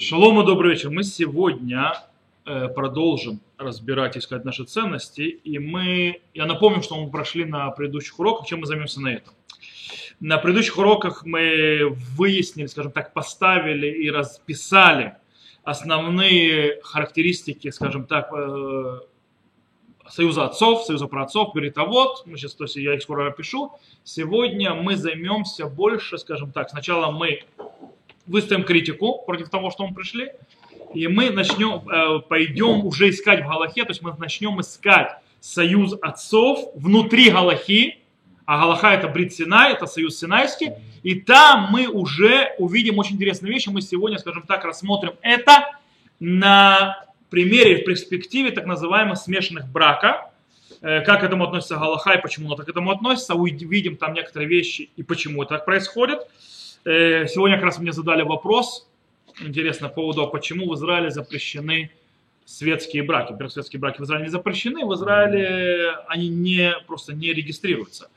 Шалом и добрый вечер. Мы сегодня э, продолжим разбирать, искать наши ценности. И мы, я напомню, что мы прошли на предыдущих уроках, чем мы займемся на этом. На предыдущих уроках мы выяснили, скажем так, поставили и расписали основные характеристики, скажем так, э, Союза отцов, Союза праотцов, вот, мы сейчас, то есть я их скоро опишу. Сегодня мы займемся больше, скажем так, сначала мы выставим критику против того, что мы пришли, и мы начнем, э, пойдем уже искать в Галахе, то есть мы начнем искать союз отцов внутри Галахи, а Галаха это Брит Синай, это союз Синайский, и там мы уже увидим очень интересные вещи, мы сегодня, скажем так, рассмотрим это на примере, в перспективе так называемых смешанных брака, э, как к этому относится Галаха и почему оно так к этому относится, увидим там некоторые вещи и почему это так происходит. Э, сегодня как раз мне задали вопрос, интересно, по поводу, почему в Израиле запрещены светские браки. Во-первых, светские браки в Израиле не запрещены, в Израиле они не, просто не регистрируются.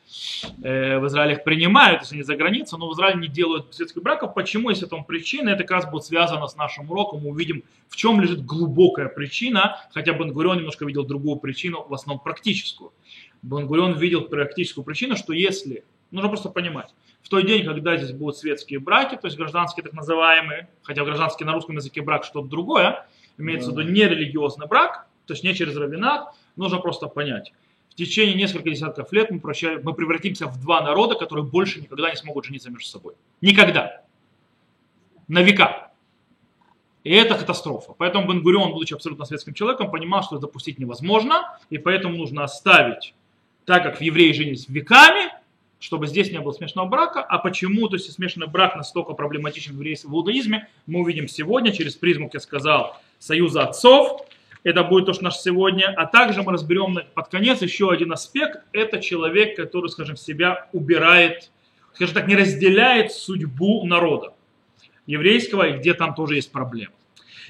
Э, в Израиле их принимают, если они за границей, но в Израиле не делают светских браков. Почему, если этому причина? Это как раз будет связано с нашим уроком. Мы увидим, в чем лежит глубокая причина, хотя Бенгурион немножко видел другую причину, в основном практическую. Бенгурион видел практическую причину, что если, нужно просто понимать, тот день, когда здесь будут светские браки, то есть гражданские так называемые, хотя гражданский на русском языке брак что-то другое, имеется в виду не религиозный брак, то есть не через равенат, нужно просто понять. В течение нескольких десятков лет мы, прощаем, мы превратимся в два народа, которые больше никогда не смогут жениться между собой. Никогда. На века. И это катастрофа. Поэтому Бенгурион, будучи абсолютно светским человеком, понимал, что это допустить невозможно, и поэтому нужно оставить, так как в евреи женились веками, чтобы здесь не было смешанного брака. А почему, то есть смешанный брак настолько проблематичен в иудаизме, мы увидим сегодня через призму, как я сказал, союза отцов. Это будет то, что наш сегодня. А также мы разберем под конец еще один аспект. Это человек, который, скажем, себя убирает, скажем так, не разделяет судьбу народа еврейского, и где там тоже есть проблемы.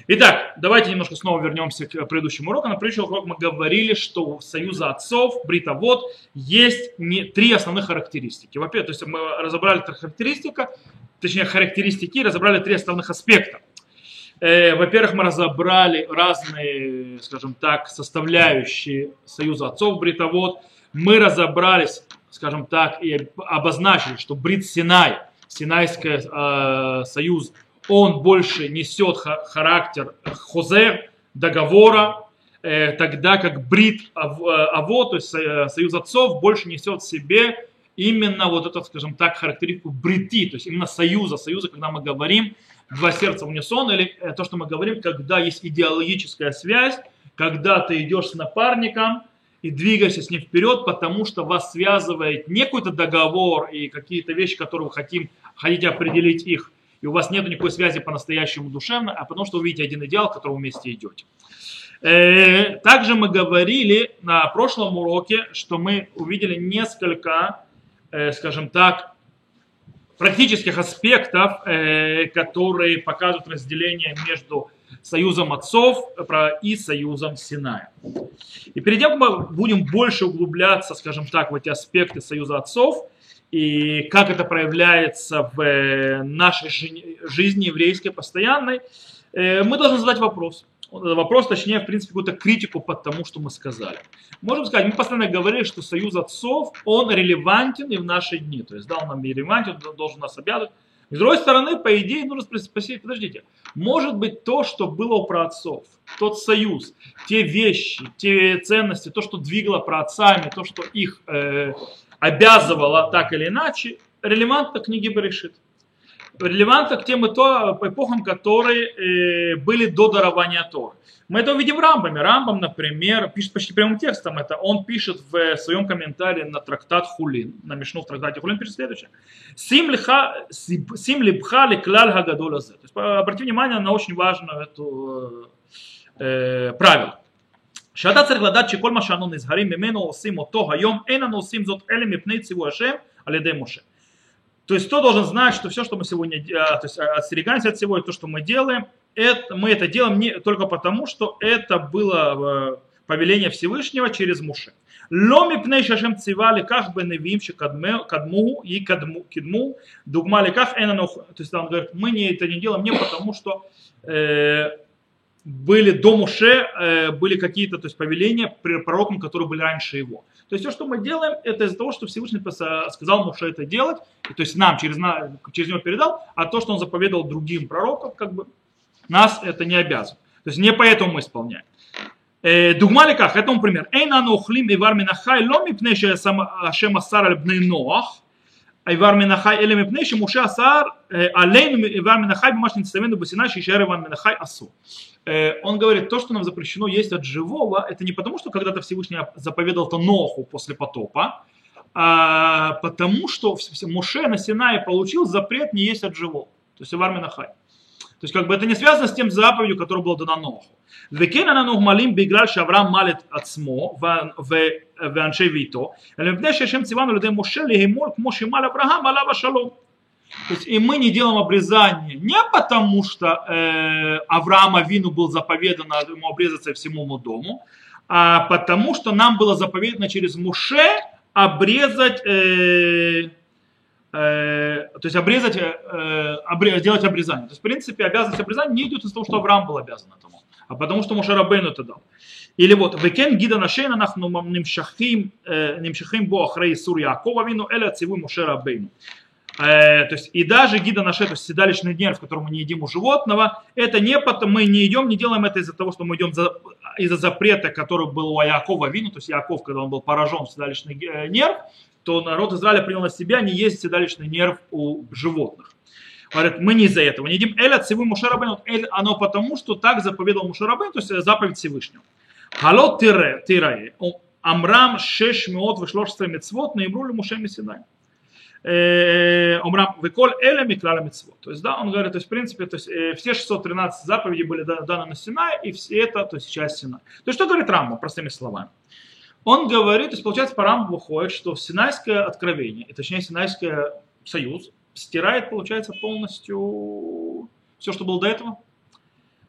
Итак, давайте немножко снова вернемся к предыдущему уроку. На предыдущем уроке мы говорили, что у союза отцов, бритовод, есть не, три основных характеристики. Во-первых, то есть мы разобрали три характеристика, точнее характеристики, разобрали три основных аспекта. Э, во-первых, мы разобрали разные, скажем так, составляющие союза отцов, бритовод. Мы разобрались, скажем так, и обозначили, что Брит Синай, Синайский э, союз, он больше несет характер хозе, договора, э, тогда как брит аво, то есть союз отцов, больше несет в себе именно вот эту, скажем так, характеристику брити, то есть именно союза, союза, когда мы говорим два сердца в унисон, или э, то, что мы говорим, когда есть идеологическая связь, когда ты идешь с напарником и двигаешься с ним вперед, потому что вас связывает не какой-то договор и какие-то вещи, которые вы хотим, хотите определить их и у вас нет никакой связи по-настоящему душевно, а потому что вы видите один идеал, к которому вместе идете. Э, также мы говорили на прошлом уроке, что мы увидели несколько, э, скажем так, практических аспектов, э, которые показывают разделение между союзом отцов и союзом Синая. И как мы будем больше углубляться, скажем так, в эти аспекты союза отцов, и как это проявляется в э, нашей жизни еврейской постоянной, э, мы должны задать вопрос. Вопрос, точнее, в принципе, какую-то критику под тому, что мы сказали. Можем сказать, мы постоянно говорили, что союз отцов, он релевантен и в наши дни. То есть, да, он нам релевантен, он должен нас обязывать. с другой стороны, по идее, нужно спросить, подождите, может быть то, что было у праотцов, тот союз, те вещи, те ценности, то, что двигало праотцами, то, что их э, обязывала так или иначе, релевантно к книге Берешит. Релевантно к тем эпохам, которые э, были до дарования Торы. Мы это увидим в Рамбаме. Рамбам, например, пишет почти прямым текстом это. Он пишет в своем комментарии на трактат Хулин, на Мишну в трактате Хулин, пишет следующее. Сим либха леклаль хагадол То есть обратите внимание на очень важную эту э, правило. שאתה צריך לדעת שכל מה שאנו נזהרים ממנו עושים אותו היום, אין אנו עושים זאת אלא מפני ציווי השם על ידי משה. То есть кто должен знать, что все, что мы сегодня, то есть остерегаемся от всего, и то, что мы делаем, это, мы это делаем не только потому, что это было повеление Всевышнего через Муше. Ломи пней шашем цивали как бы невим кадму и кадму кидму дугмали как энанох. То есть он говорит, мы не, это не делаем не потому, что э, были до Муше, э, были какие-то то есть, повеления пророкам, которые были раньше его. То есть все, что мы делаем, это из-за того, что Всевышний сказал Муше это делать, то есть нам через, через него передал, а то, что он заповедовал другим пророкам, как бы нас это не обязывает. То есть не поэтому мы исполняем. Э, Дугмаликах, это он пример. Эйна нухлим и вармина хай ломи пнеши ашема сара бней ноах. Айвар Минахай Элем Ипней, Шимуша Асар, э, Алейн Айвар Минахай, Бумаш Нецтамену Басина, Шишер Иван Минахай Асу. Э, он говорит, то, что нам запрещено есть от живого, это не потому, что когда-то Всевышний заповедал то Ноху после потопа, а потому что Муше на Синае получил запрет не есть от живого. То есть Ивар Минахай. То есть как бы это не связано с тем заповедью, которая была дана Ноху. Векен ананух малим биграль шаврам малет ацмо в аншей вито. Лепне эм шешем цивану людей Моше легемор к мал Авраам алава. То есть и мы не делаем обрезание не потому, что э, Авраама Вину был заповедано ему обрезаться и всему ему дому, а потому, что нам было заповедано через Муше обрезать э, Э, то есть обрезать, э, обре, сделать обрезание. То есть, в принципе, обязанность обрезания не идет из того, что Авраам был обязан этому, а потому что Мушарабейну это дал. Или вот, векен гида нашейна нахну э, нимшахим бо ахрей сур Якова вину, эля циву Мушарабейну. То есть, и даже гида наше, то есть седалищный нерв, который мы не едим у животного, это не потому, мы не идем, не делаем это из-за того, что мы идем за, из-за запрета, который был у Якова вину, то есть Яков, когда он был поражен в седалищный нерв, то народ Израиля принял на себя не есть седалищный нерв у животных. Говорят, мы не из-за этого. Не едим эля цивы Мушарабейн. Эль, оно потому, что так заповедовал Мушарабейн, то есть заповедь Всевышнего. Хало тире, тирае. Амрам шеш меот вышлошество мецвод, наибрули Муше Мессинай. Омрам веколь эля миклала мецвод. То есть, да, он говорит, то есть, в принципе, то есть, э, все 613 заповедей были даны на Синай, и все это, то есть, часть Синай. То есть, что говорит Рамба, простыми словами? Он говорит, то есть получается по Рамбу выходит, что Синайское откровение, и точнее Синайский союз, стирает, получается, полностью все, что было до этого.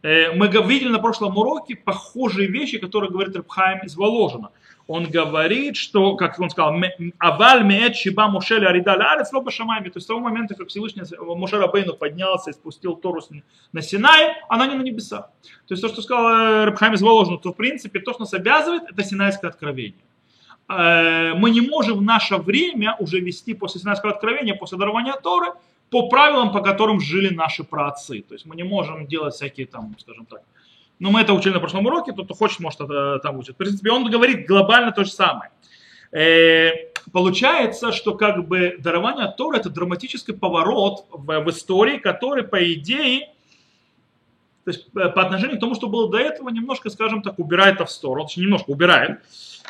Э, мы видели на прошлом уроке похожие вещи, которые говорит Рабхайм из Воложина он говорит, что, как он сказал, аваль меет шиба мушеля аридаль арец лоба шамами. То есть с того момента, как Всевышний Муше Рабейну поднялся и спустил Тору на Синай, она не на небеса. То есть то, что сказал э, Рабхайм из Воложина, то в принципе то, что нас обязывает, это Синайское откровение. Э, мы не можем в наше время уже вести после Синайского откровения, после дарования Торы, по правилам, по которым жили наши праотцы. То есть мы не можем делать всякие там, скажем так, но мы это учили на прошлом уроке, тот, кто хочет, может это там учить. В принципе, он говорит глобально то же самое. Э, получается, что как бы дарование Тора это драматический поворот в, в истории, который, по идее, то есть э, по отношению к тому, что было до этого, немножко, скажем так, убирает это в сторону, немножко убирает.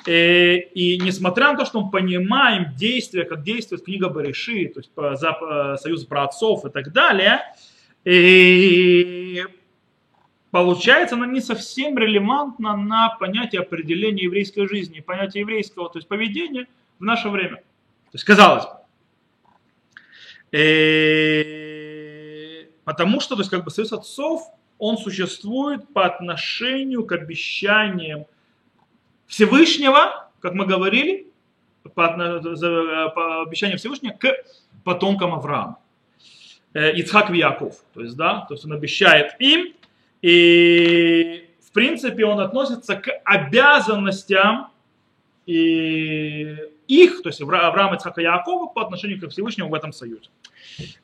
Э, и несмотря на то, что мы понимаем действия, как действует книга Бариши, то есть за союз праотцов и так далее, и получается, она не совсем релевантна на понятие определения еврейской жизни, понятие еврейского, то есть поведения в наше время. То есть, казалось бы. Э, потому что, то есть, как бы союз отцов, он существует по отношению к обещаниям Всевышнего, как мы говорили, по, по обещаниям Всевышнего к потомкам Авраама. Э, Ицхак и Яков. То есть, да, то есть он обещает им и в принципе он относится к обязанностям и их, то есть Авраама, Ицхака и Якова по отношению к Всевышнему в этом союзе.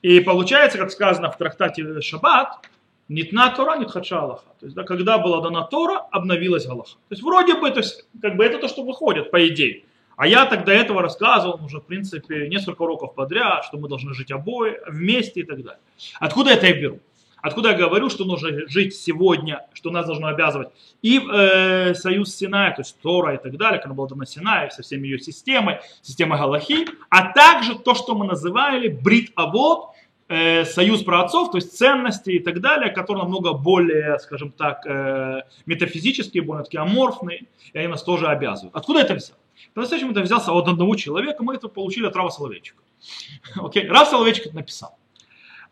И получается, как сказано в трактате Шаббат, Нитна Тора, нитхача Аллаха. То есть, да, когда была дана Тора, обновилась Галаха. То есть, вроде бы, то есть, как бы это то, что выходит, по идее. А я тогда этого рассказывал уже, в принципе, несколько уроков подряд, что мы должны жить обои, вместе и так далее. Откуда это я беру? Откуда я говорю, что нужно жить сегодня, что нас должно обязывать и э, союз Синая, то есть Тора и так далее, когда была дана Синай со всеми ее системой, системой Галахи, а также то, что мы называли Брит Авод, э, союз праотцов, то есть ценности и так далее, которые намного более, скажем так, э, метафизические, более такие аморфные, и они нас тоже обязывают. Откуда это взял? По-настоящему это взялся от одного человека, мы это получили от Рава Соловейчика. Окей, Рав Соловейчик это написал.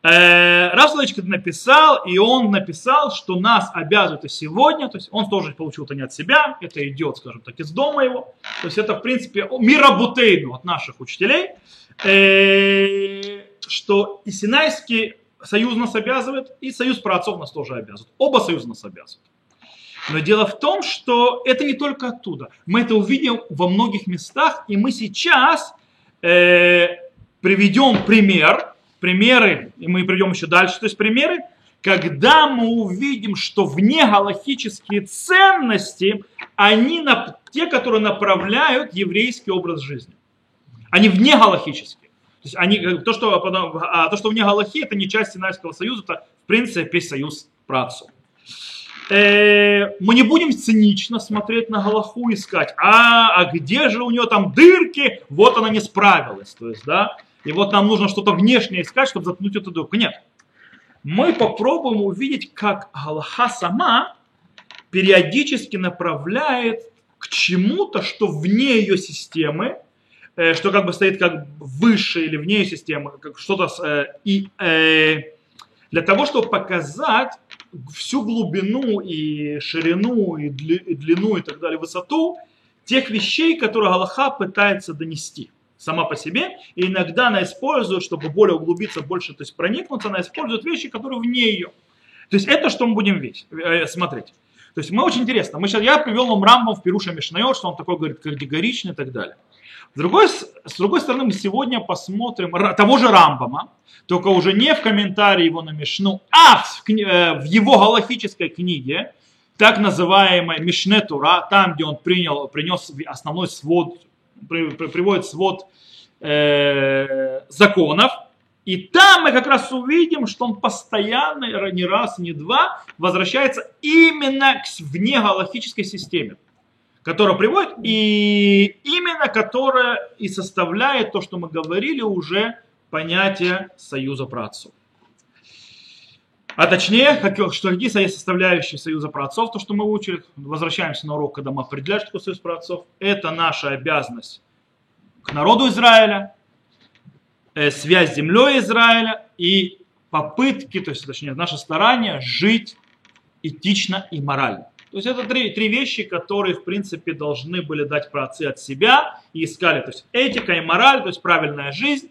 Э, Рав Соловейчик это написал, и он написал, что нас обязывают и сегодня, то есть он тоже получил это не от себя, это идет, скажем так, из дома его, то есть это, в принципе, мирабутейну от наших учителей, э, что и Синайский союз нас обязывает, и союз праотцов нас тоже обязывает. Оба союза нас обязывают. Но дело в том, что это не только оттуда. Мы это увидим во многих местах, и мы сейчас э, приведем пример, примеры, и мы придем еще дальше, то есть примеры, когда мы увидим, что вне галактические ценности, они на, те, которые направляют еврейский образ жизни. Они вне галактические. Есть они, то, что, а то, что вне Галахи, это не часть Синайского союза, это в принципе союз працу. Э, мы не будем цинично смотреть на Галаху и искать, а, а где же у нее там дырки, вот она не справилась. То есть, да, и вот нам нужно что-то внешнее искать, чтобы заткнуть эту дырку. Нет. Мы попробуем увидеть, как Галаха сама периодически направляет к чему-то, что вне ее системы, э, что как бы стоит как выше или вне системы, как что-то э, и э, для того, чтобы показать всю глубину и ширину и длину и так далее, высоту тех вещей, которые Галаха пытается донести сама по себе, и иногда она использует, чтобы более углубиться, больше то есть проникнуться, она использует вещи, которые вне ее. То есть это что мы будем видеть, э, смотреть. То есть мы очень интересно. Мы сейчас, я привел вам Рамбам в Пируша Мишнайот, что он такой говорит категоричный и так далее. С другой, с другой стороны, мы сегодня посмотрим того же Рамбама, только уже не в комментарии его на Мишну, а в, э, в его галахической книге, так называемой Мишне Тура, там, где он принял, принес основной свод приводит свод э, законов, и там мы как раз увидим, что он постоянно, не раз, не два, возвращается именно к внегалактической системе, которая приводит, и именно которая и составляет то, что мы говорили уже, понятие союза праотцов. А точнее, как, что какие составляющие союза праотцов, то, что мы учили, возвращаемся на урок, когда мы определяем, что такое союз праотцов, это наша обязанность к народу Израиля, э, связь с землей Израиля и попытки, то есть, точнее, наше старание жить этично и морально. То есть это три, три вещи, которые, в принципе, должны были дать праотцы от себя и искали. То есть этика и мораль, то есть правильная жизнь,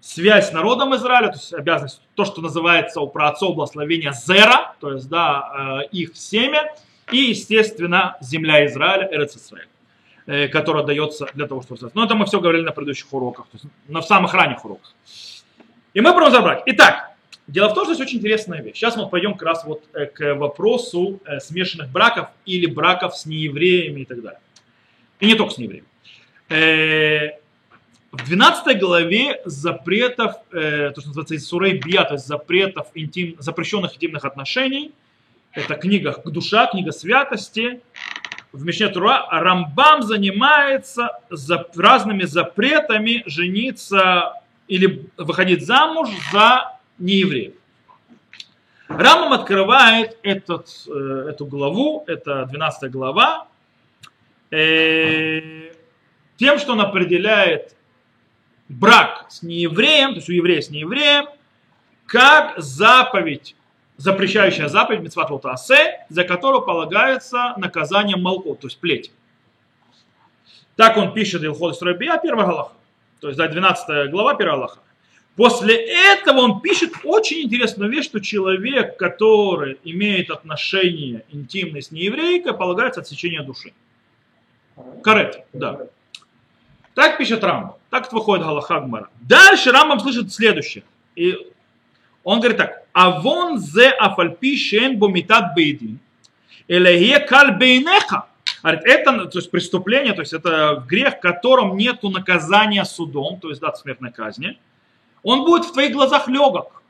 связь с народом Израиля, то есть обязанность, то, что называется у праотцов благословения зера, то есть да, э, их семя, и, естественно, земля Израиля, Эрец Израиль, э, которая дается для того, чтобы... Но это мы все говорили на предыдущих уроках, то есть на самых ранних уроках. И мы будем разобрать. Итак, дело в том, что есть очень интересная вещь. Сейчас мы пойдем как раз вот э, к вопросу смешанных браков или браков с неевреями и так далее. И не только с неевреями. В 12 главе запретов, э, то, что называется Исурей Бия, то есть запретов интим, запрещенных интимных отношений, это книга душа, книга святости, в Мишне Тура Рамбам занимается за, разными запретами жениться или выходить замуж за неевреев. Рамбам открывает этот, э, эту главу, это 12 глава, э, тем, что он определяет брак с неевреем, то есть у еврея с неевреем, как заповедь, запрещающая заповедь Митцват Лотасе, за которую полагается наказание молко, то есть плеть. Так он пишет Илход Срабия, первая галаха. То есть, да, 12 глава, первая галаха. После этого он пишет очень интересную вещь, что человек, который имеет отношение интимное с нееврейкой, полагается отсечение души. Карет, да. Так пишет Рамбам. Так выходит Галаха Гмара. Дальше Рамбам слышит следующее. И он говорит так. А вон зе афальпи шен бомитат бейдин. Элехе каль бейнеха. Это то есть преступление, то есть это грех, в котором нет наказания судом, то есть дат смертной казни. Он будет в твоих глазах легок.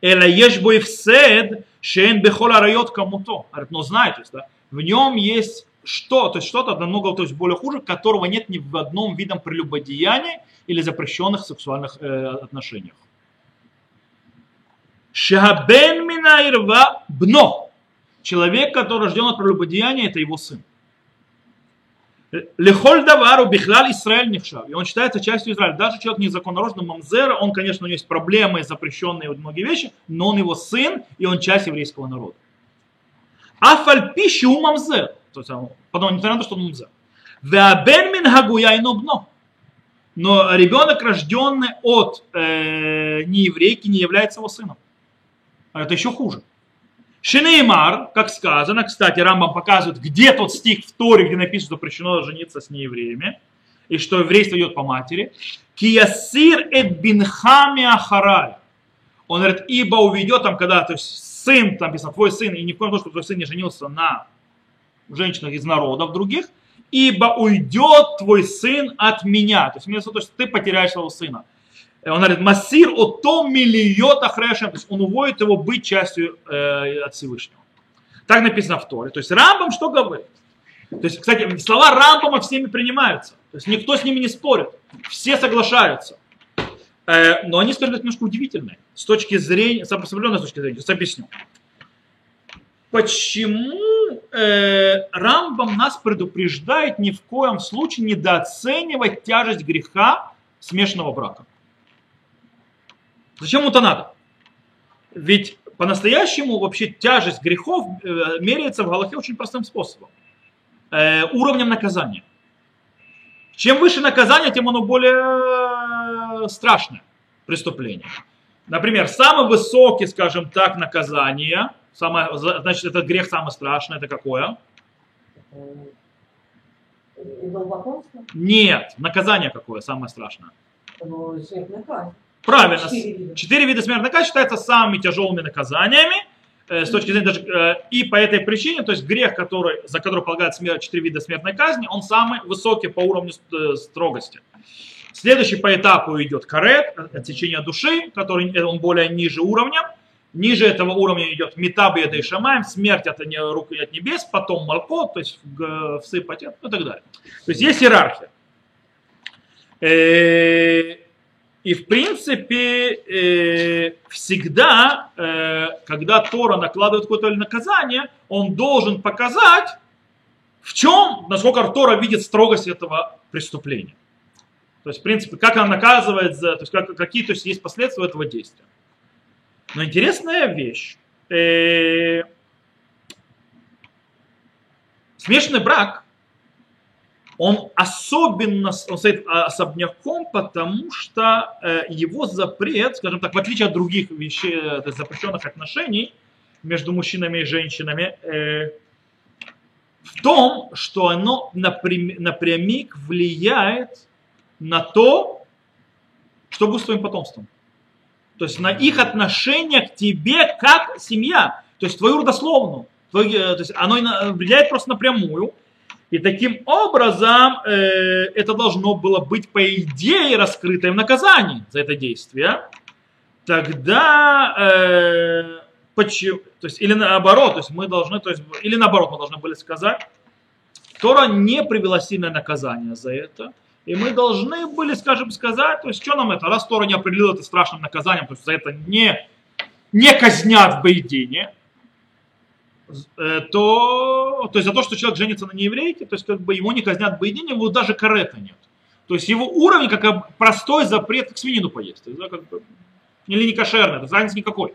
Эла еш боевсед шен бехола райот кому-то. Говорит, но знаете, да, в нем есть что, то есть что-то намного то есть более хуже, которого нет ни в одном видом прелюбодеяния или запрещенных сексуальных э, отношениях. Шабен минаирва бно. Человек, который рожден от прелюбодеяния, это его сын. Лехоль давару бихлаль Израиль нехшав. И он считается частью Израиля. Даже человек незаконнорожденный Мамзера, он, конечно, у него есть проблемы, запрещенные вот многие вещи, но он его сын, и он часть еврейского народа. Афальпиши у Мамзер. То есть, потом, несмотря на то, что он Мамзер. Веабен мин хагуя и нобно. Но ребенок, рожденный от э, нееврейки, не является его сыном. А это еще хуже. Шинеймар, как сказано, кстати, Рамбам показывает, где тот стих в Торе, где написано, что запрещено жениться с неевреями, и что еврейство идет по матери. Киясир эт бинхами ахарай. Он говорит, ибо уведет там, когда, то есть сын, там написано, твой сын, и ни в коем случае, чтобы твой сын не женился на женщинах из народов других, ибо уйдет твой сын от меня. То есть, то есть ты потеряешь своего сына. Он говорит, Масир о том миллиот ахрешем, то есть он уводит его быть частью э, от Всевышнего. Так написано в Торе. То есть Рамбам что говорит? То есть, кстати, слова Рамбама всеми принимаются. То есть никто с ними не спорит. Все соглашаются. Э, но они, скажем немножко удивительные. С точки зрения, с определенной точки зрения. Сейчас объясню. Почему э, Рамбам нас предупреждает ни в коем случае недооценивать тяжесть греха смешанного брака? Зачем это надо? Ведь по-настоящему вообще тяжесть грехов э, меряется в Галахе очень простым способом. Э, уровнем наказания. Чем выше наказание, тем оно более страшное преступление. Например, самый высокий, скажем так, наказание, самое, значит, этот грех самый страшный, это какое? Нет, наказание какое самое страшное? Смертная казнь. Правильно. Четыре вида. смертной казни считаются самыми тяжелыми наказаниями э, с точки зрения даже, э, и по этой причине, то есть грех, который, за который полагают смерть, четыре вида смертной казни, он самый высокий по уровню э, строгости. Следующий по этапу идет карет, отсечение души, который он более ниже уровня. Ниже этого уровня идет метаб и шамаем, смерть от, рук от небес, потом малко, то есть всыпать и так далее. То есть есть иерархия. И в принципе э, всегда, э, когда Тора накладывает какое-то наказание, он должен показать, в чем, насколько Тора видит строгость этого преступления. То есть, в принципе, как она наказывает, за, то есть, как, какие то есть, есть последствия этого действия. Но интересная вещь. Э, смешанный брак он особенно он стоит особняком, потому что э, его запрет, скажем так, в отличие от других вещей, э, запрещенных отношений между мужчинами и женщинами, э, в том, что оно напрям, напрямик влияет на то, что будет с твоим потомством. То есть на их отношение к тебе как семья, то есть твою родословную. То есть оно влияет просто напрямую. И таким образом э, это должно было быть, по идее, раскрытое в наказании за это действие. Тогда, э, почему, то есть, или наоборот, то есть мы должны, то есть, или наоборот, мы должны были сказать, Тора не привела сильное наказание за это. И мы должны были, скажем, сказать, то есть, что нам это, раз Тора не определила это страшным наказанием, то есть за это не, не казнят в Бейдине, то, то есть за то, что человек женится на нееврейке, то есть как бы его не казнят боедине, его даже карета нет. То есть его уровень как простой запрет к свинину поесть. Да, как бы, или не кошерный, это разницы никакой.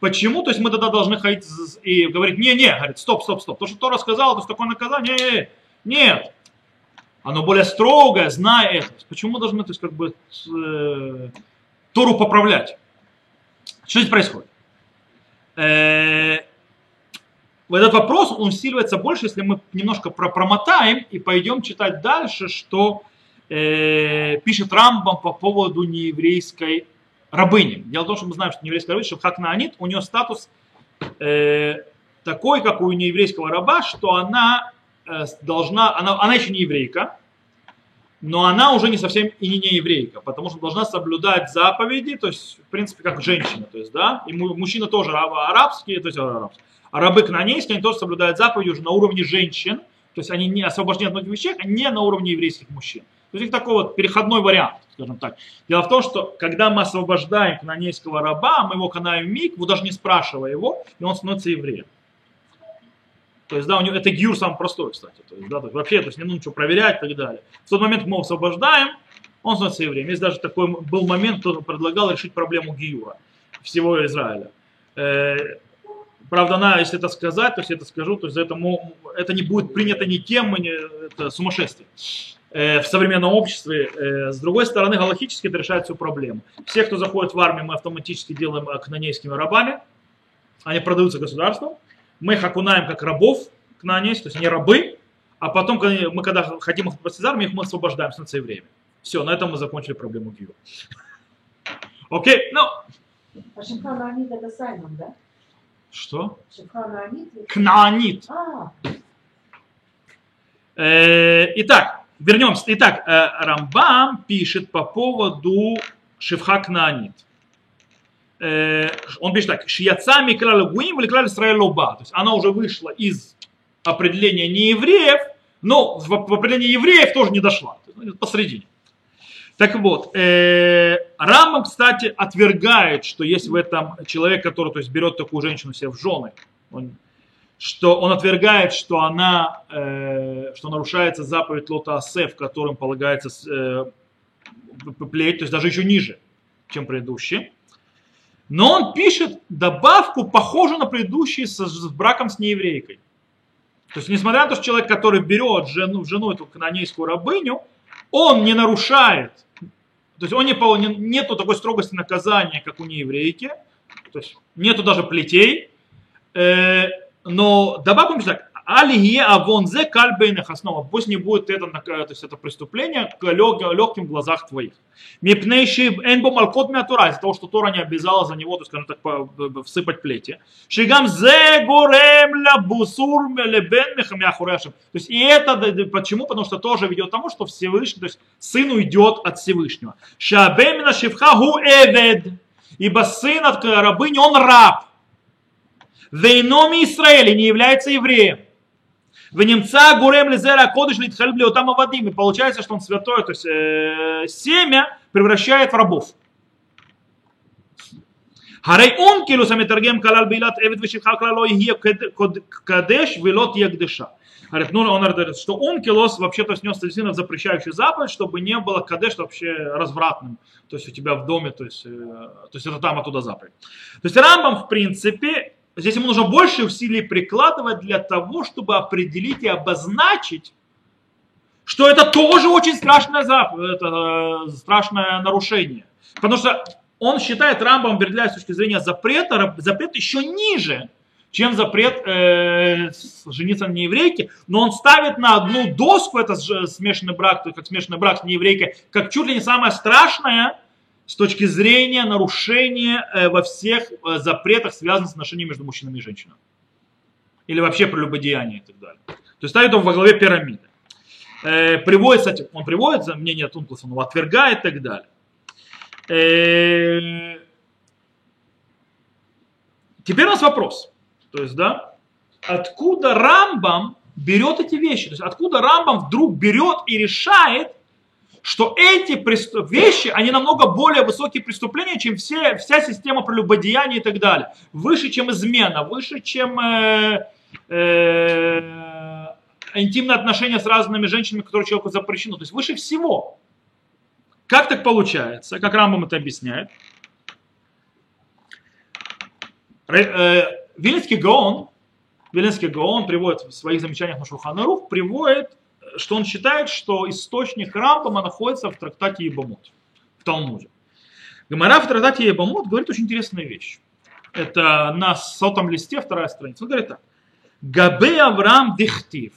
Почему? То есть мы тогда должны ходить и говорить, не-не, говорит, стоп, стоп, стоп. То, что Тора сказал, то есть такое наказание, не, не, нет. Оно более строгое, зная это. Почему мы должны, то есть как бы э, Тору поправлять? Что здесь происходит? Э, этот вопрос он усиливается больше, если мы немножко промотаем и пойдем читать дальше, что э, пишет Рамбам по поводу нееврейской рабыни. Дело в том, что мы знаем, что нееврейская рабыня, что Хакнаанит, у нее статус э, такой, как у нееврейского раба, что она э, должна, она, она еще не еврейка, но она уже не совсем и не, не еврейка, потому что должна соблюдать заповеди, то есть, в принципе, как женщина, то есть, да, и мужчина тоже арабский, то есть арабский а рабы кнанейские, они тоже соблюдают заповеди уже на уровне женщин, то есть они не освобождены от многих вещей, а не на уровне еврейских мужчин. То есть их такой вот переходной вариант, скажем так. Дело в том, что когда мы освобождаем кнанейского раба, мы его канаем миг, его даже не спрашивая его, и он становится евреем. То есть, да, у него это гиюр самый простой, кстати. То есть, да, то есть, вообще, то есть не нужно ничего проверять и так далее. В тот момент мы его освобождаем, он становится евреем. Есть даже такой был момент, кто предлагал решить проблему гиюра всего Израиля. Э, правда, на, если это сказать, то есть это скажу, то есть это, это не будет принято никем, не, это сумасшествие э, в современном обществе. Э, с другой стороны, галактически это решает всю проблему. Все, кто заходит в армию, мы автоматически делаем кнанейскими рабами. Они продаются государством мы их окунаем как рабов к нанести, то есть не рабы, а потом, мы когда хотим их из армии, их мы освобождаем, становится евреями. Все, на этом мы закончили проблему Гиюра. Окей, ну... А Шимханаанит это Саймон, да? Что? Кнаанит. А, Э, Итак, вернемся. Итак, э, Рамбам пишет по поводу Шивха Кнаанит. Э, Он пишет так. Шияца микраля гуим или краль лоба. То есть она уже вышла из определения неевреев, но в определение евреев тоже не дошла. Посредине. Так вот, э, Рамбам, кстати, отвергает, что есть в этом человек, который то есть, берет такую женщину себе в жены, он, что он отвергает, что она, э, что нарушается заповедь Лота Асе, в котором полагается э, плеть, то есть даже еще ниже, чем предыдущий. Но он пишет добавку, похожую на предыдущий с, с браком с нееврейкой. То есть, несмотря на то, что человек, который берет жену, жену эту канонейскую рабыню, он не нарушает, то есть он не, не- нету такой строгости наказания, как у нееврейки, то есть нету даже плетей, Э, но добавим так, Алие авонзе кальбейнах основа. Пусть не будет это, нак- то есть это преступление к лег- легким глазах твоих. Мипнейши энбо малкот миатура, из-за того, что Тора не обязала за него, то скажем так, всыпать плети. Шигам зе горем ля бусур лебен мехамяхурешем. То есть и это почему? Потому что тоже ведет к тому, что Всевышний, то есть сын уйдет от Всевышнего. Шабемина шивха гу эвед. Ибо сын от рабыни, он раб. Вейноми Израиля не является евреем. В немца гурем лизера кодыш литхальб леотам авадим. И получается, что он святой, то есть э, семя превращает в рабов. Харей он килуса метаргем калал билат эвид вишихал клало ие кадеш вилот ягдеша. Говорит, ну, он говорит, что он килос вообще-то снес сильно запрещающий заповедь, чтобы не было кадеш вообще развратным. То есть у тебя в доме, то есть, э, то есть это там оттуда заповедь. То есть Рамбам, в принципе, здесь ему нужно больше усилий прикладывать для того, чтобы определить и обозначить, что это тоже очень страшное, заповедь, это э, страшное нарушение. Потому что он считает Рамбам Бердляй с точки зрения запрета, запрет еще ниже, чем запрет э, жениться на нееврейке, но он ставит на одну доску это ж- смешанный брак, как смешанный брак с нееврейкой, как чуть ли не самое страшное с точки зрения нарушения э, во всех э, запретах, связанных с отношениями между мужчинами и женщинами. Или вообще прелюбодеяние и так далее. То есть ставит его во главе пирамиды. Э, приводит, кстати, он приводит за мнение Тункласа, он его отвергает и так далее. Теперь у нас вопрос. То есть, да, откуда Рамбам берет эти вещи? То есть, откуда Рамбам вдруг берет и решает, что эти преступ- вещи, они намного более высокие преступления, чем все, вся система прелюбодеяния и так далее. Выше, чем измена, выше, чем э, э, интимные отношения с разными женщинами, которые человеку запрещены. То есть выше всего. Как так получается? Как Рамбам это объясняет? Э, Вильнинский Гаон, Вильнинский Гаон приводит в своих замечаниях на Шурханарух, приводит, что он считает, что источник Рамбама находится в трактате Ебамут, в Талмуде. Гамара в трактате Ебамут говорит очень интересную вещь. Это на сотом листе, вторая страница. Он говорит так. Габе Авраам дихтив.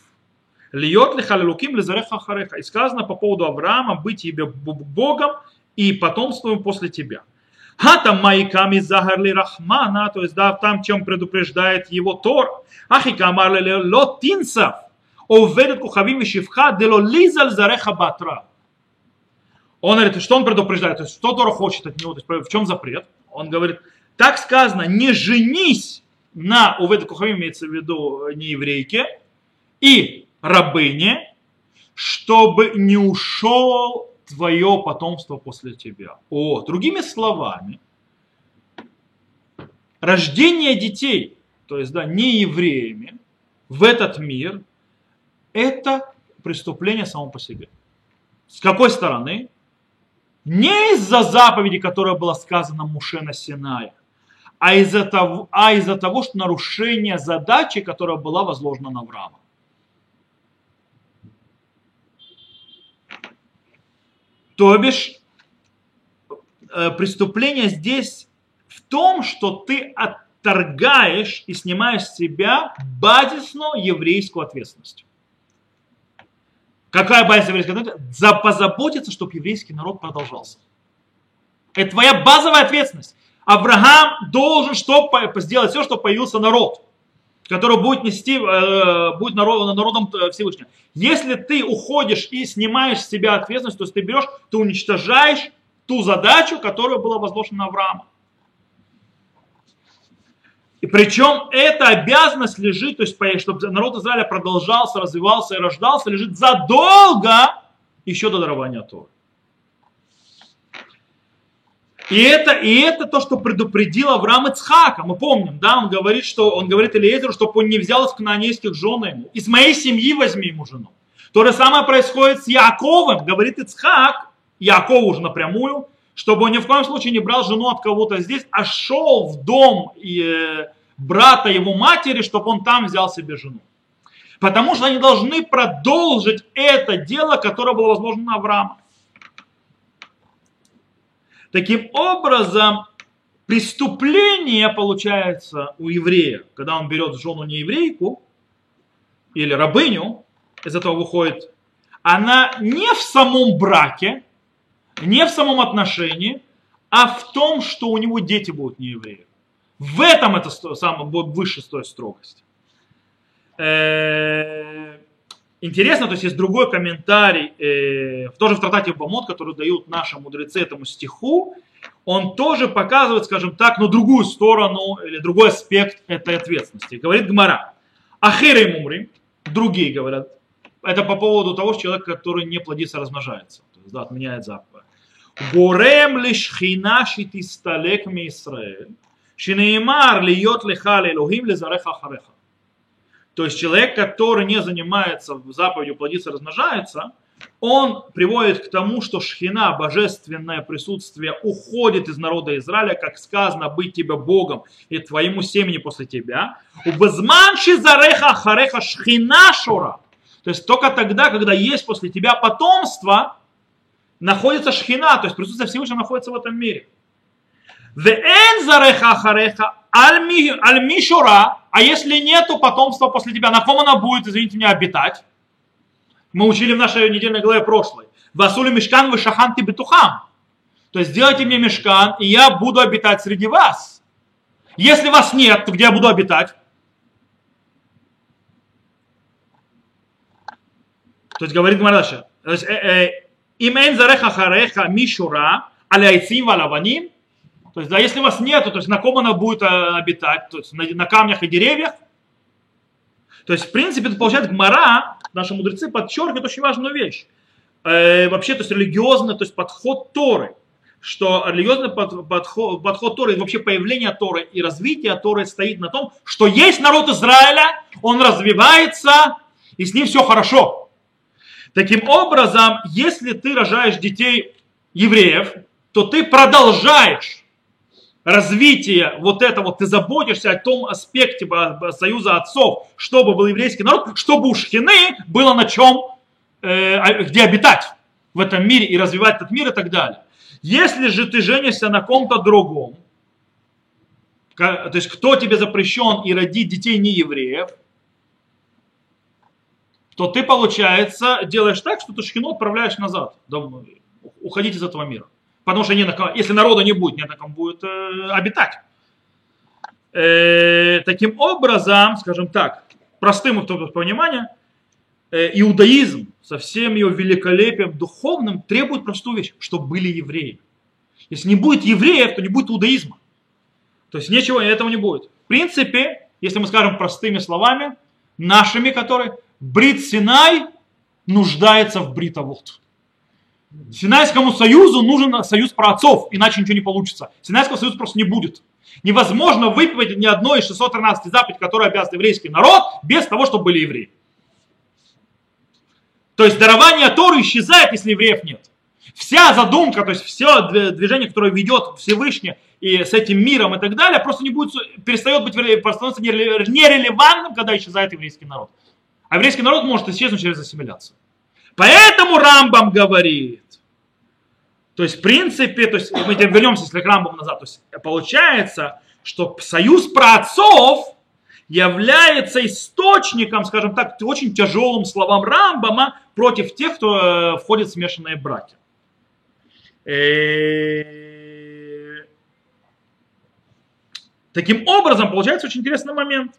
Льет ли халилуким лизареха хареха. И сказано по поводу Авраама быть тебе Богом и потомством после тебя. Хата майками загарли рахмана, то есть да, там, чем предупреждает его Тор. Ахика амарли ло тинсав. Оведет кухавим и шивха дело лизаль зареха батра. Он говорит, что он предупреждает, то есть что Тора хочет от него, то есть в чем запрет? Он говорит, так сказано, не женись на Уведа Кухавим, имеется в виду не еврейке, и рабыне, чтобы не ушел твое потомство после тебя. О, другими словами, рождение детей, то есть да, не евреями, в этот мир, это преступление само по себе. С какой стороны? Не из-за заповеди, которая была сказана Муше на Синае, а из-за того, а из-за того, что нарушение задачи, которая была возложена на Авраама. То бишь, э, преступление здесь в том, что ты отторгаешь и снимаешь с себя базисную еврейскую ответственность. Какая базисная еврейская ответственность? За позаботиться, чтобы еврейский народ продолжался. Это твоя базовая ответственность. Авраам должен что, сделать все, чтобы появился народ который будет нести, э, будет народ, народом Всевышнего. Если ты уходишь и снимаешь с себя ответственность, то есть ты берешь, ты уничтожаешь ту задачу, которая была возложена Аврааму. И причем эта обязанность лежит, то есть чтобы народ Израиля продолжался, развивался и рождался, лежит задолго еще до дарования Торы. И это, и это то, что предупредил Авраам Ицхака. Мы помним, да, он говорит, что он говорит Элиезеру, чтобы он не взял из канонейских жен ему. Из моей семьи возьми ему жену. То же самое происходит с Яковом, говорит Ицхак, Якову уже напрямую, чтобы он ни в коем случае не брал жену от кого-то здесь, а шел в дом э, брата его матери, чтобы он там взял себе жену. Потому что они должны продолжить это дело, которое было возможно на Авраама. Таким образом, преступление получается у еврея, когда он берет жену не еврейку или рабыню, из этого выходит, она не в самом браке, не в самом отношении, а в том, что у него дети будут не евреи. В этом это самая высшая строгость. Э, Интересно, то есть есть другой комментарий, э, тоже в трактате Бамот, который дают наши мудрецы этому стиху, он тоже показывает, скажем так, но другую сторону или другой аспект этой ответственности. Говорит Гмара. Ахиры мумри, другие говорят, это по поводу того, что человек, который не плодится, размножается. То есть, да, отменяет заповедь. Хинаши тисталек ми Исраэль, шинеймар льет леха лелухим лезареха хареха. То есть человек, который не занимается заповедью плодиться, размножается, он приводит к тому, что шхина, божественное присутствие, уходит из народа Израиля, как сказано, быть тебе Богом и твоему семени после тебя. У безманши зареха хареха шхина шура. То есть только тогда, когда есть после тебя потомство, находится шхина, то есть присутствие Всевышнего находится в этом мире. Веэн зареха хареха аль мишура, а если нету потомства после тебя, на ком она будет, извините меня, обитать? Мы учили в нашей недельной главе прошлой. Васули мешкан вы шахан бетухам. То есть сделайте мне мешкан, и я буду обитать среди вас. Если вас нет, то где я буду обитать? То есть говорит Гмараша, э, э, им зареха хареха мишура аляйцим валаваним, то есть, да, если у вас нету, то есть на ком она будет э, обитать, то есть на, на камнях и деревьях. То есть, в принципе, это получается гмара, наши мудрецы подчеркивают очень важную вещь. Э, вообще, то есть религиозный, то есть подход Торы. Что религиозный под, подход, подход Торы, вообще появление Торы и развитие Торы стоит на том, что есть народ Израиля, он развивается, и с ним все хорошо. Таким образом, если ты рожаешь детей евреев, то ты продолжаешь развитие вот этого, ты заботишься о том аспекте союза отцов, чтобы был еврейский народ, чтобы у Шхины было на чем, э, а, где обитать в этом мире и развивать этот мир и так далее. Если же ты женишься на ком-то другом, то есть кто тебе запрещен и родить детей не евреев, то ты, получается, делаешь так, что ты шхину отправляешь назад. Уходить из этого мира. Потому что не на ком, если народа не будет, не на ком будет э, обитать. Э, таким образом, скажем так, простым пониманием, э, иудаизм со всем его великолепием духовным требует простую вещь, чтобы были евреи. Если не будет евреев, то не будет иудаизма. То есть ничего этого не будет. В принципе, если мы скажем простыми словами, нашими, которые, Брит Синай нуждается в бритовод. Синайскому союзу нужен союз праотцов, иначе ничего не получится. Синайского союза просто не будет. Невозможно выпить ни одной из 613 заповедей, которые обязан еврейский народ, без того, чтобы были евреи. То есть дарование Торы исчезает, если евреев нет. Вся задумка, то есть все движение, которое ведет Всевышний и с этим миром и так далее, просто не будет, перестает быть, становится нерелевантным, когда исчезает еврейский народ. А еврейский народ может исчезнуть через ассимиляцию. Поэтому Рамбам говорит, то есть в принципе, то есть мы вернемся если к Рамбаму назад, то есть получается, что союз праотцов является источником, скажем так, очень тяжелым словам Рамбама против тех, кто э, входит в смешанные браки. Э, таким образом, получается очень интересный момент.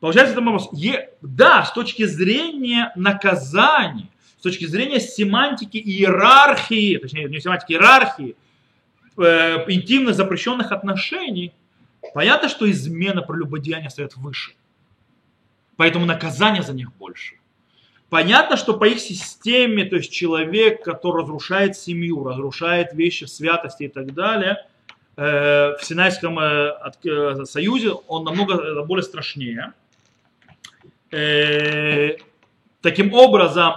Получается, это вопрос. Да, с точки зрения наказаний, с точки зрения семантики иерархии, точнее, не семантики иерархии, э, интимно запрещенных отношений, понятно, что измена прелюбодеяния стоит выше. Поэтому наказание за них больше. Понятно, что по их системе, то есть человек, который разрушает семью, разрушает вещи святости и так далее, э, в Синайском э, э, союзе он намного более страшнее. Таким образом,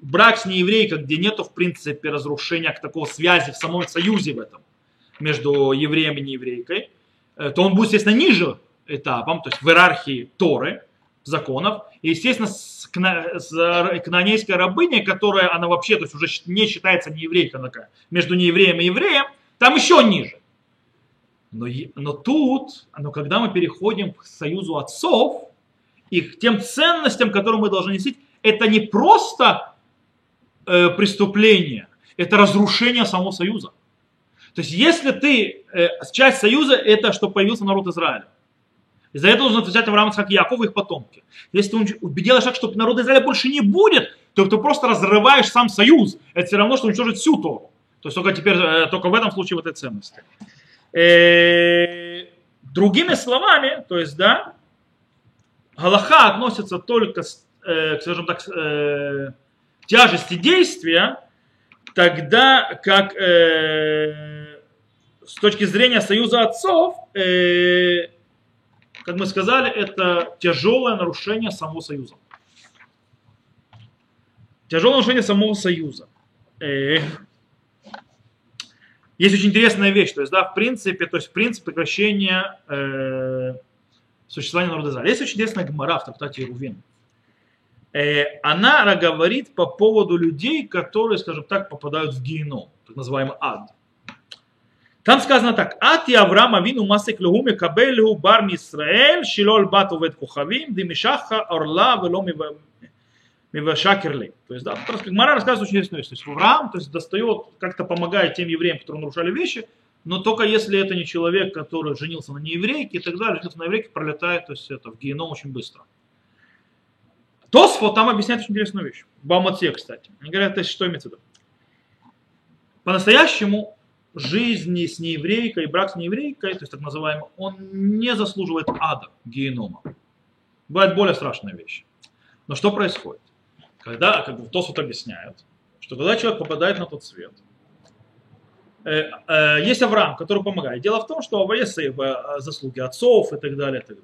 брак с нееврейкой, где нету в принципе разрушения такого связи в самом союзе в этом между евреем и нееврейкой, то он будет, естественно, ниже этапом, то есть в иерархии Торы, законов. И, естественно, с, кна, с канонейской рабыней, которая, она вообще, то есть уже не считается не еврейка такая, между неевреем и евреем, там еще ниже. Но, но тут, но когда мы переходим к союзу отцов и к тем ценностям, которые мы должны нести, это не просто э, преступление, это разрушение самого союза. То есть если ты, э, часть союза, это что появился народ Израиля. И за это нужно отвечать Авраам, и Яков и их потомки. Если ты делаешь так, чтобы народа Израиля больше не будет, то ты просто разрываешь сам союз. Это все равно, что уничтожить всю Тору. То есть только теперь, э, только в этом случае вот этой ценности. Э, другими словами, то есть, да, Галаха относится только, э, скажем так, к тяжести действия, тогда как с точки зрения союза отцов, как мы сказали, это тяжелое нарушение самого союза. Тяжелое нарушение самого союза. Э, есть очень интересная вещь, то есть, да, в принципе, то есть, в принципе, прекращение э, существования народа Израиля. Есть очень интересная гмара в трактате Ирувин. Э, она говорит по поводу людей, которые, скажем так, попадают в геном, так называемый ад. Там сказано так. Ати Авраам Авину Масик Леху Мекабелеху Бар Мисраэль Шилол Бат Увет Кухавим Димишаха Орла Вело Мивашакерли. То есть, да, Мара рассказывает очень интересную есть Авраам то есть, достает, как-то помогает тем евреям, которые нарушали вещи, но только если это не человек, который женился на нееврейке и так далее, женился на еврейке, пролетает, то есть это в геном очень быстро. Тосфо там объясняет очень интересную вещь. Баматсе, кстати. Они говорят, то есть, что имеется в виду. По-настоящему жизни с нееврейкой, брак с нееврейкой, то есть так называемый, он не заслуживает ада, генома. Бывает более страшная вещь. Но что происходит? Когда, как бы Тос вот объясняет, что когда человек попадает на тот свет, есть Авраам, который помогает. Дело в том, что есть э, заслуги отцов и так далее, и так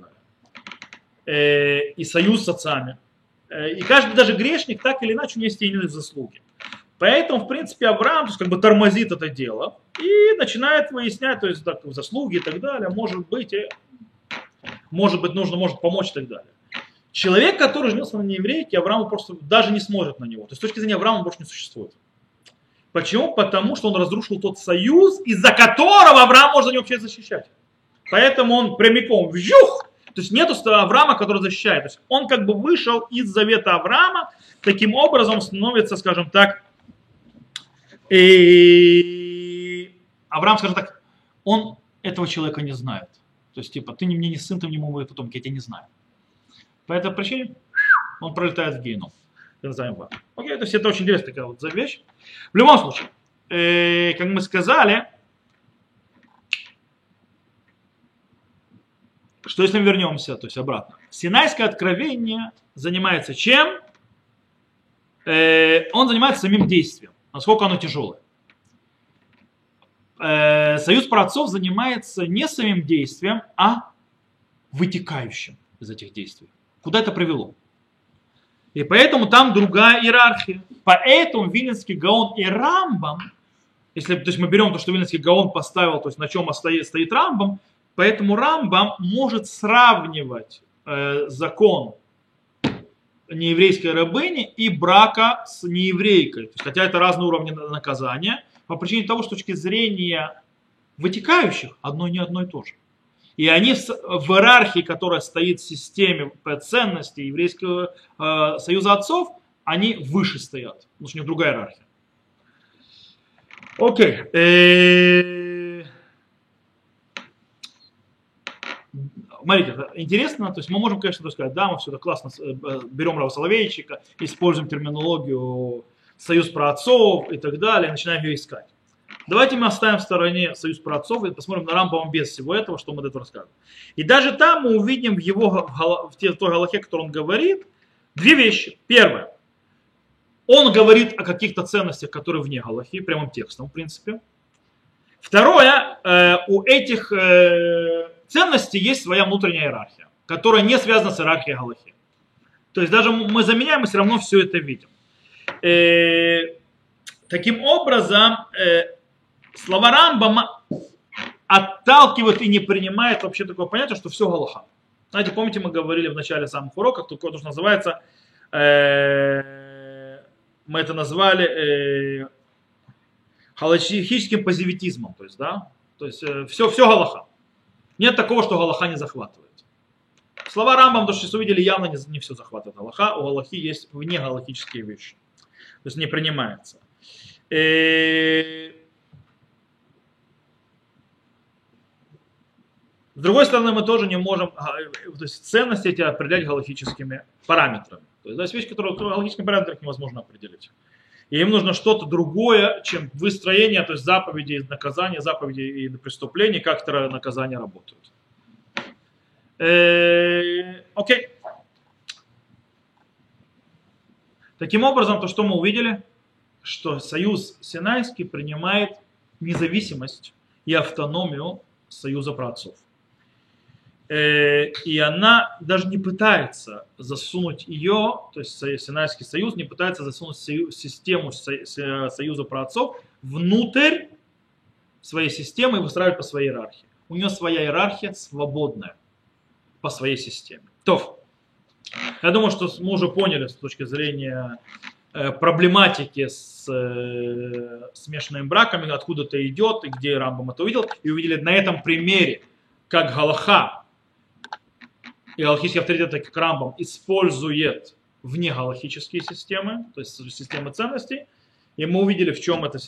далее. И союз с отцами. И каждый даже грешник так или иначе у него есть иные заслуги. Поэтому, в принципе, Авраам то есть, как бы тормозит это дело и начинает выяснять, то есть так, заслуги и так далее, может быть, и, может быть, нужно, может помочь и так далее. Человек, который женился на нееврейке, Авраам просто даже не смотрит на него. То есть с точки зрения Авраама больше не существует. Почему? Потому что он разрушил тот союз, из-за которого Авраам за него вообще защищать. Поэтому он прямиком вжух, то есть нету Авраама, который защищает. То есть он как бы вышел из завета Авраама, таким образом становится, скажем так, и Авраам, скажем так, он этого человека не знает. То есть, типа, ты мне не сын, ты мне мой потомки, я тебя не знаю. По этой причине он пролетает в геном. Окей, то есть это очень интересная такая вот вещь. В любом случае, э, как мы сказали, что если мы вернемся, то есть обратно, Синайское откровение занимается чем? Э, он занимается самим действием насколько оно тяжелое. э, союз праотцов занимается не самим действием, а вытекающим из этих действий. Куда это привело? И поэтому там другая иерархия. Поэтому Виленский Гаон и Рамбам, если то есть мы берем то, что Виленский Гаон поставил, то есть на чем стоит, стоит Рамбам, поэтому Рамбам может сравнивать э, закон нееврейской рабыни и брака с нееврейкой. Есть, хотя это разные уровни наказания, по причине того, что с точки зрения вытекающих одно не одно и то же. И они в иерархии, которая стоит в системе ценностей еврейского э, союза отцов, они выше стоят, потому что у них другая иерархия. Окей. Э, смотрите, интересно, то есть мы можем, конечно, сказать, да, мы все это классно э, берем Рава Соловейчика, используем терминологию союз про отцов и так далее, начинаем ее искать. Давайте мы оставим в стороне союз про отцов и посмотрим на Рамбам без всего этого, что мы до этого рассказываем. И даже там мы увидим в, его, в той галахе, которой он говорит, две вещи. Первое. Он говорит о каких-то ценностях, которые вне галахи, прямым текстом, в принципе. Второе. Э, у этих э, ценностей есть своя внутренняя иерархия, которая не связана с иерархией галахи. То есть даже мы заменяем, мы все равно все это видим. Э, таким образом, слова Рамбама отталкивают и не принимают вообще такое понятие, что все Галаха. Знаете, помните, мы говорили в начале самых уроков, такое то, что называется, э, мы это назвали э, халахическим позитивизмом, то есть, да, то есть э, все, все Галаха. Нет такого, что Галаха не захватывает. Слова Рамбам, то, что сейчас увидели, явно не, не все захватывает Галаха. У Галахи есть вне галахические вещи. То есть не принимается. Э, С другой стороны, мы тоже не можем а, то есть ценности эти определять галактическими параметрами. То есть, есть вещи, которые галактическими параметрами невозможно определить. И им нужно что-то другое, чем выстроение, то есть заповеди и наказания, заповеди и преступления, как это наказания работают. Э, окей. Таким образом, то, что мы увидели, что Союз Синайский принимает независимость и автономию Союза праотцов. Э, и она даже не пытается засунуть ее, то есть Синайский союз не пытается засунуть систему союза праотцов внутрь своей системы и выстраивать по своей иерархии. У нее своя иерархия свободная по своей системе. То, я думаю, что мы уже поняли с точки зрения э, проблематики с э, смешанными браками, откуда это идет и где Рамбам это увидел, и увидели на этом примере, как Галаха и галахический авторитет, так как Рамбам, использует вне галахические системы, то есть системы ценностей, и мы увидели, в чем это,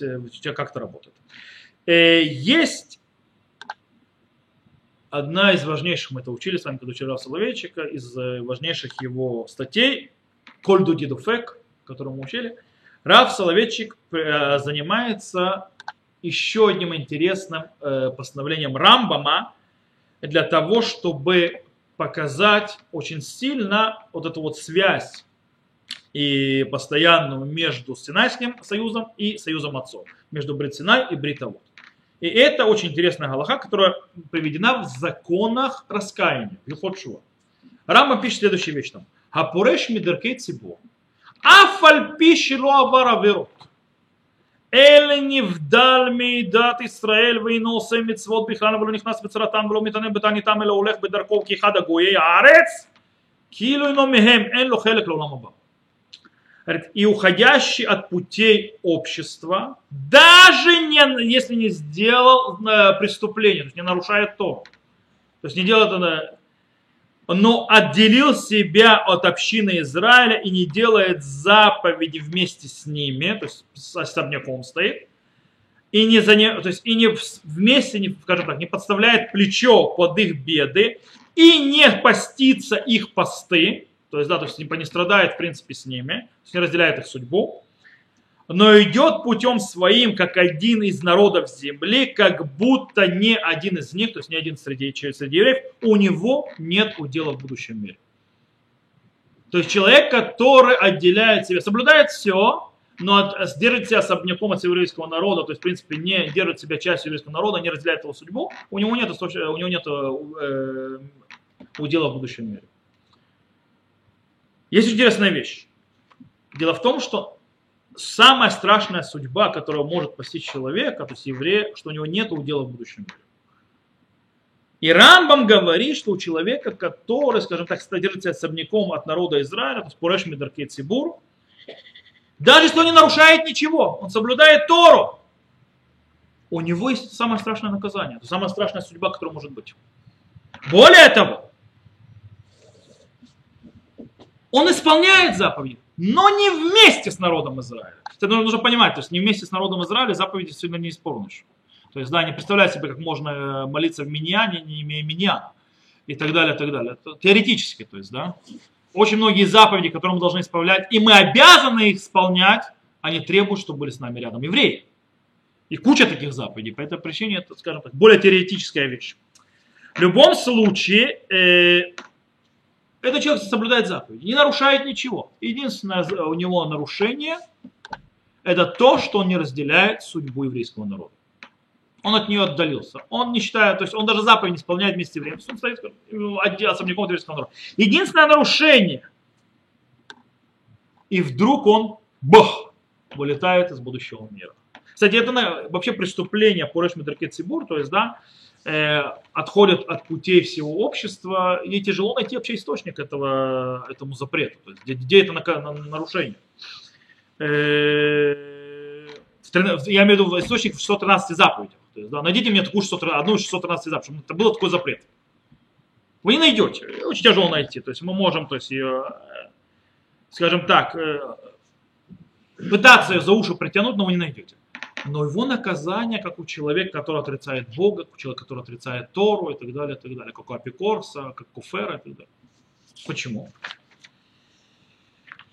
как это работает. Э, есть одна из важнейших, мы это учили с вами, когда учили Соловейчика, из э, важнейших его статей, Кольду Дидуфек, которую мы учили, Рав Соловейчик э, занимается еще одним интересным постановлением Рамбама для того, чтобы показать очень сильно вот эту вот связь и постоянную между Синайским союзом и союзом отцов, между Брит Синай и Бритовод. И это очень интересная галаха, которая приведена в законах раскаяния, Вилхот Шуа. Рамба пишет следующую вещь там. Хапуреш мидеркей цибо. Афаль пиши ло авара верот. Эле не вдаль мейдат Исраэль вейносе митцвот бихлана валю нихнас бецаратам вло митане бетани там эле олех бедарков кихада гуей арец килу ино мехем эн ло хелек лолам аба. И уходящий от путей общества, даже не, если не сделал э, преступление, то есть не нарушает то, то есть не делает но отделил себя от общины Израиля и не делает заповеди вместе с ними, то есть с особняком стоит, и не, за не, то есть, и не вместе, не, скажем так, не подставляет плечо под их беды, и не постится их посты, то есть, да, то есть не страдает в принципе с ними, то есть не разделяет их судьбу, но идет путем своим, как один из народов земли, как будто не один из них, то есть не один среди, среди евреев, у него нет удела в будущем мире. То есть человек, который отделяет себя, соблюдает все, но от, держит себя особняком от еврейского народа, то есть, в принципе, не держит себя частью еврейского народа, не разделяет его судьбу, у него нет, у него нет э, удела в будущем мире. Есть интересная вещь. Дело в том, что самая страшная судьба, которая может постичь человека, то есть еврея, что у него нет удела в будущем мире. И Рамбам говорит, что у человека, который, скажем так, держится особняком от народа Израиля, то есть Пуреш Медаркей Цибур, даже если он не нарушает ничего, он соблюдает Тору, у него есть самое страшное наказание, самая страшная судьба, которая может быть. Более того, он исполняет заповеди, но не вместе с народом Израиля. Это нужно понимать, то есть не вместе с народом Израиля заповеди сильно не исполнишь. То есть, да, не представляет себе, как можно э, молиться в миньяне, не имея миньяна. И так далее, и так далее. Теоретически, то есть, да. Очень многие заповеди, которые мы должны исполнять, и мы обязаны их исполнять, они требуют, чтобы были с нами рядом евреи. И куча таких заповедей. По этой причине это, скажем так, более теоретическая вещь. В любом случае, э, этот человек соблюдает заповеди, не нарушает ничего. Единственное у него нарушение – это то, что он не разделяет судьбу еврейского народа он от нее отдалился. Он не считает, то есть он даже заповедь не исполняет вместе время. Он стоит особняком от еврейского народа. Единственное нарушение. И вдруг он, бах, вылетает из будущего мира. Кстати, это вообще преступление по Рэшмидракет Цибур, то есть, да, э, отходят от путей всего общества, и тяжело найти вообще источник этого, этому запрету, то есть, где, где это на, на, нарушение. Э, я имею в виду источник в 113 заповедях. То есть, да, найдите мне такую 600, одну из 613 заповедей, чтобы это был такой запрет. Вы не найдете, очень тяжело найти. То есть мы можем, то есть, ее, э, скажем так, э, пытаться ее за уши притянуть, но вы не найдете. Но его наказание, как у человека, который отрицает Бога, как у человека, который отрицает Тору и так далее, и так далее, как у Апикорса, как у Фера и так далее. Почему?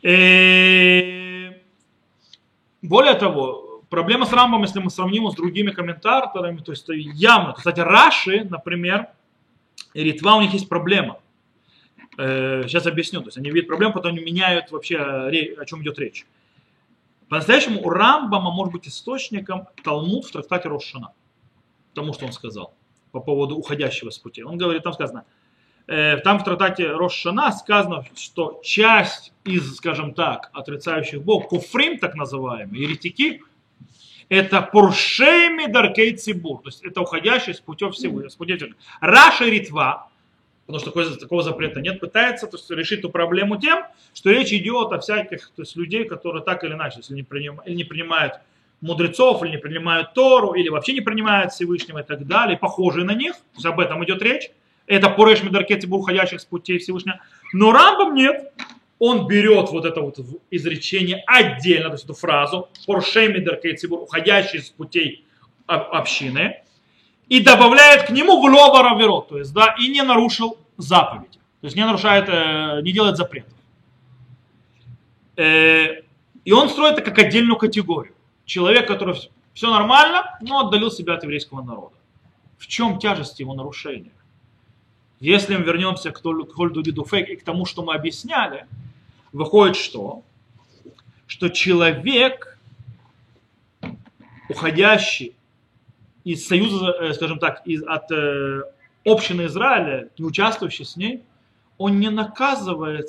И... Э, более того, Проблема с Рамбом, если мы сравним его с другими комментаторами, то есть явно. Кстати, Раши, например, и Ритва, у них есть проблема. Сейчас э, объясню. То есть они видят проблему, потом они меняют вообще, о чем идет речь. По-настоящему у Рамбама может быть источником Талмуд в трактате Рошана. Тому, что он сказал по поводу уходящего с пути. Он говорит, там сказано, э, там в трактате Рошана сказано, что часть из, скажем так, отрицающих Бог, куфрим так называемые, еретики, это Пуршеми Даркей Цибур, то есть это уходящий с путем всего, с путем Раша Ритва, потому что такого, такого запрета нет, пытается то есть, решить эту проблему тем, что речь идет о всяких то есть, людей, которые так или иначе, если не, приним, или не принимают мудрецов, или не принимают Тору, или вообще не принимают Всевышнего и так далее, похожие на них, то есть об этом идет речь. Это Пуреш Медаркет уходящих с путей Всевышнего. Но Рамбам нет он берет вот это вот изречение отдельно, то есть эту фразу, Поршемидер Кейцибур, уходящий с путей общины, и добавляет к нему в лова то есть, да, и не нарушил заповедь, то есть не нарушает, э, не делает запретов. Э, и он строит это как отдельную категорию. Человек, который все нормально, но отдалил себя от еврейского народа. В чем тяжесть его нарушения? Если мы вернемся к Хольду Дидуфейк и к тому, что мы объясняли, выходит что? Что человек, уходящий из союза, э, скажем так, из, от э, общины Израиля, не участвующий с ней, он не, наказывает,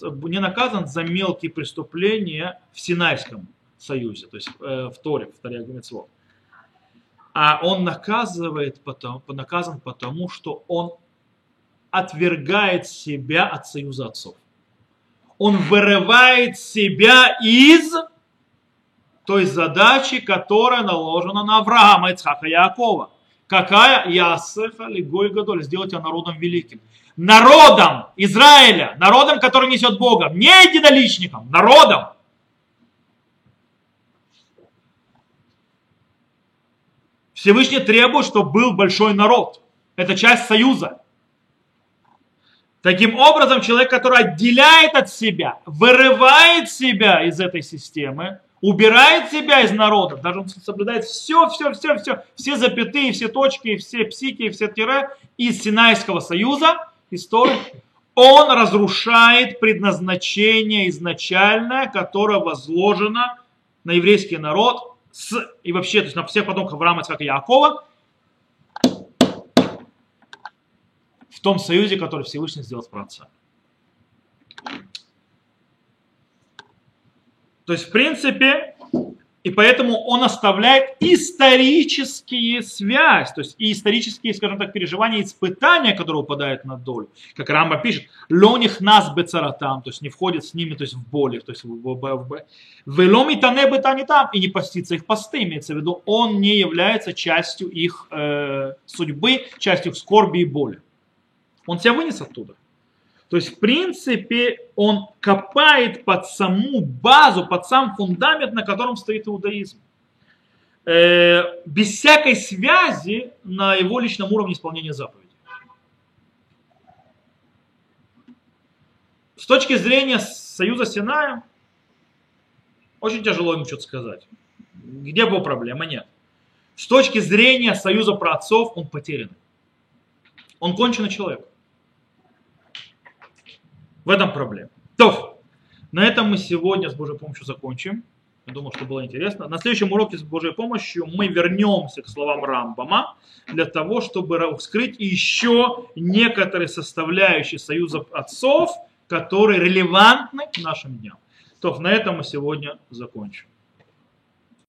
не наказан за мелкие преступления в Синайском союзе, то есть э, в Торе, в Торе Митцвот. А он наказывает потому, наказан потому, что он отвергает себя от союза отцов он вырывает себя из той задачи, которая наложена на Авраама, Ицхака и Якова. Какая? Ясеха Лигой Гадоль, сделать его народом великим. Народом Израиля, народом, который несет Бога, не единоличником, народом. Всевышний требует, чтобы был большой народ. Это часть союза. Таким образом, человек, который отделяет от себя, вырывает себя из этой системы, убирает себя из народа, даже он соблюдает все, все, все, все, все запятые, все точки, все псики, все тире из Синайского союза, истории, он разрушает предназначение изначальное, которое возложено на еврейский народ с, и вообще, то есть на всех потомков Авраама, Ицхака и Якова, в том союзе, который Всевышний сделал с праотцами. То есть, в принципе, и поэтому он оставляет исторические связи, то есть и исторические, скажем так, переживания, испытания, которые упадают на долю. Как Рамба пишет, лоних нас бецаратам, то есть не входит с ними, то есть в боли, то есть в, в, в, в веломи тане не там, и не постится их посты, имеется в виду, он не является частью их э, судьбы, частью их скорби и боли. Он тебя вынес оттуда. То есть, в принципе, он копает под саму базу, под сам фундамент, на котором стоит иудаизм. Э, без всякой связи на его личном уровне исполнения заповедей. С точки зрения союза с Синаем, очень тяжело ему что-то сказать. Где была проблема? Нет. С точки зрения союза праотцов он потерян. Он конченый человек. В этом проблема. То, на этом мы сегодня с Божьей помощью закончим. Я думаю, что было интересно. На следующем уроке с Божьей помощью мы вернемся к словам Рамбама для того, чтобы вскрыть еще некоторые составляющие союза отцов, которые релевантны к нашим дням. То, на этом мы сегодня закончим.